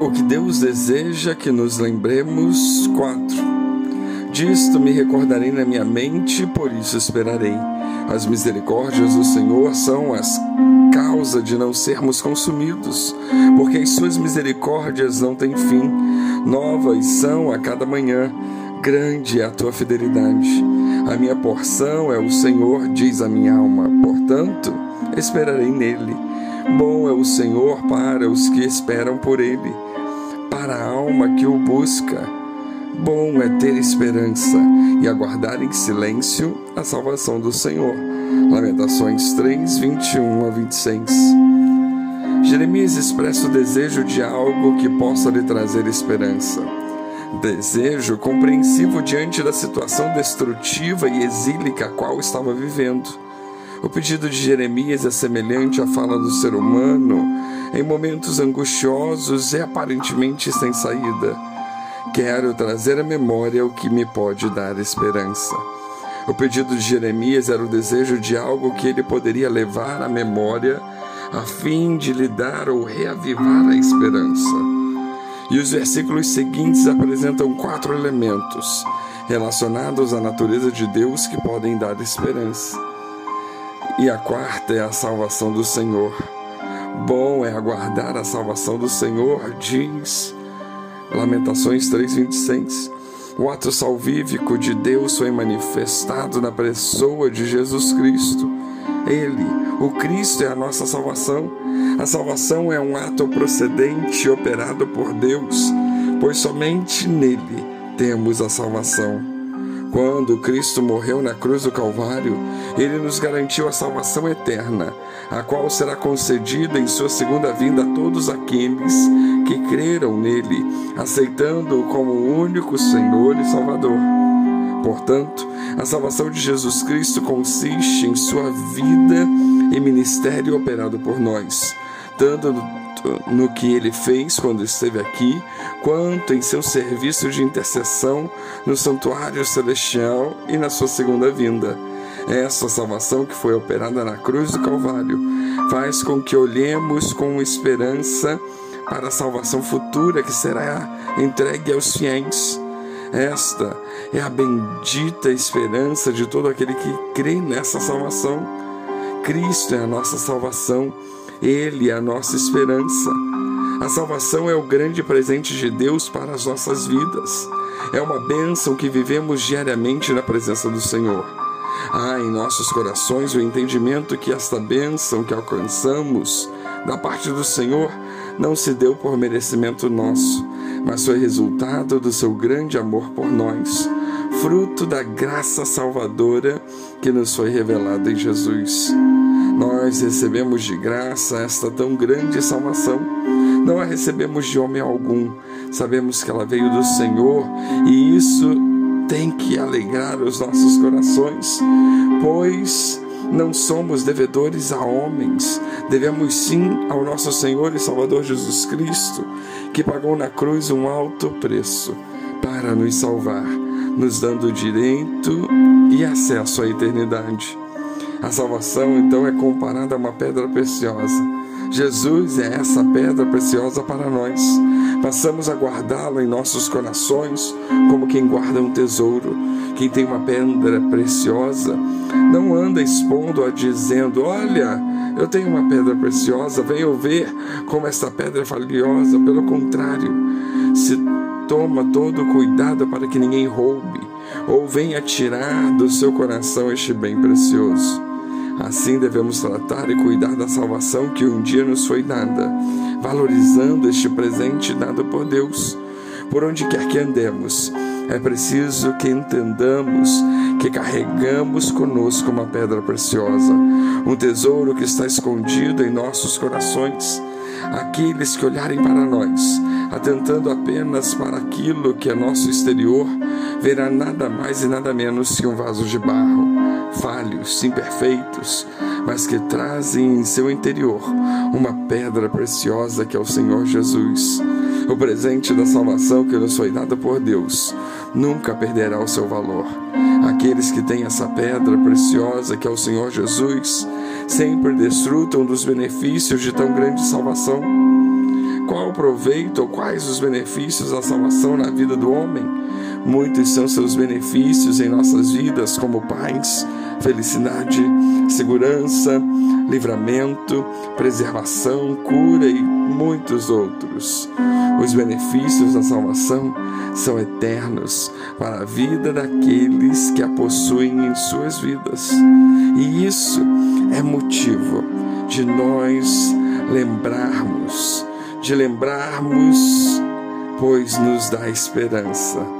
O que Deus deseja que nos lembremos. 4. Disto me recordarei na minha mente, por isso esperarei. As misericórdias do Senhor são as causa de não sermos consumidos, porque as suas misericórdias não têm fim. Novas são a cada manhã. Grande é a tua fidelidade. A minha porção é o Senhor, diz a minha alma. Portanto, esperarei nele. Bom é o Senhor para os que esperam por ele para a alma que o busca. Bom é ter esperança e aguardar em silêncio a salvação do Senhor. Lamentações 3, 21 a 26. Jeremias expressa o desejo de algo que possa lhe trazer esperança. Desejo compreensivo diante da situação destrutiva e exílica a qual estava vivendo. O pedido de Jeremias é semelhante à fala do ser humano em momentos angustiosos e aparentemente sem saída. Quero trazer à memória o que me pode dar esperança. O pedido de Jeremias era o desejo de algo que ele poderia levar à memória a fim de lhe dar ou reavivar a esperança. E os versículos seguintes apresentam quatro elementos relacionados à natureza de Deus que podem dar esperança. E a quarta é a salvação do Senhor. Bom é aguardar a salvação do Senhor, diz Lamentações 3:26. O ato salvífico de Deus foi manifestado na pessoa de Jesus Cristo. Ele, o Cristo, é a nossa salvação. A salvação é um ato procedente operado por Deus, pois somente nele temos a salvação. Quando Cristo morreu na cruz do Calvário, ele nos garantiu a salvação eterna, a qual será concedida em sua segunda vinda a todos aqueles que creram nele, aceitando-o como único Senhor e Salvador. Portanto, a salvação de Jesus Cristo consiste em sua vida e ministério operado por nós, tanto no que ele fez quando esteve aqui, quanto em seu serviço de intercessão no santuário celestial e na sua segunda vinda. Essa salvação que foi operada na cruz do Calvário faz com que olhemos com esperança para a salvação futura que será entregue aos fiéis. Esta é a bendita esperança de todo aquele que crê nessa salvação. Cristo é a nossa salvação ele é a nossa esperança. A salvação é o grande presente de Deus para as nossas vidas. É uma bênção que vivemos diariamente na presença do Senhor. Há em nossos corações o entendimento que esta bênção que alcançamos da parte do Senhor não se deu por merecimento nosso, mas foi resultado do seu grande amor por nós, fruto da graça salvadora que nos foi revelada em Jesus. Nós recebemos de graça esta tão grande salvação. Não a recebemos de homem algum. Sabemos que ela veio do Senhor e isso tem que alegrar os nossos corações, pois não somos devedores a homens, devemos sim ao nosso Senhor e Salvador Jesus Cristo, que pagou na cruz um alto preço para nos salvar, nos dando direito e acesso à eternidade. A salvação então é comparada a uma pedra preciosa. Jesus é essa pedra preciosa para nós. Passamos a guardá-la em nossos corações como quem guarda um tesouro. Quem tem uma pedra preciosa não anda expondo-a dizendo: Olha, eu tenho uma pedra preciosa, venham ver como esta pedra é valiosa. Pelo contrário, se toma todo cuidado para que ninguém roube ou venha tirar do seu coração este bem precioso. Assim devemos tratar e cuidar da salvação que um dia nos foi dada, valorizando este presente dado por Deus. Por onde quer que andemos, é preciso que entendamos que carregamos conosco uma pedra preciosa, um tesouro que está escondido em nossos corações. Aqueles que olharem para nós, atentando apenas para aquilo que é nosso exterior, verá nada mais e nada menos que um vaso de barro falhos, imperfeitos, mas que trazem em seu interior uma pedra preciosa que é o Senhor Jesus. O presente da salvação que nos foi dado por Deus nunca perderá o seu valor. Aqueles que têm essa pedra preciosa que é o Senhor Jesus sempre desfrutam dos benefícios de tão grande salvação. Qual proveito ou quais os benefícios da salvação na vida do homem? Muitos são seus benefícios em nossas vidas, como paz, felicidade, segurança, livramento, preservação, cura e muitos outros. Os benefícios da salvação são eternos para a vida daqueles que a possuem em suas vidas. E isso é motivo de nós lembrarmos, de lembrarmos, pois nos dá esperança.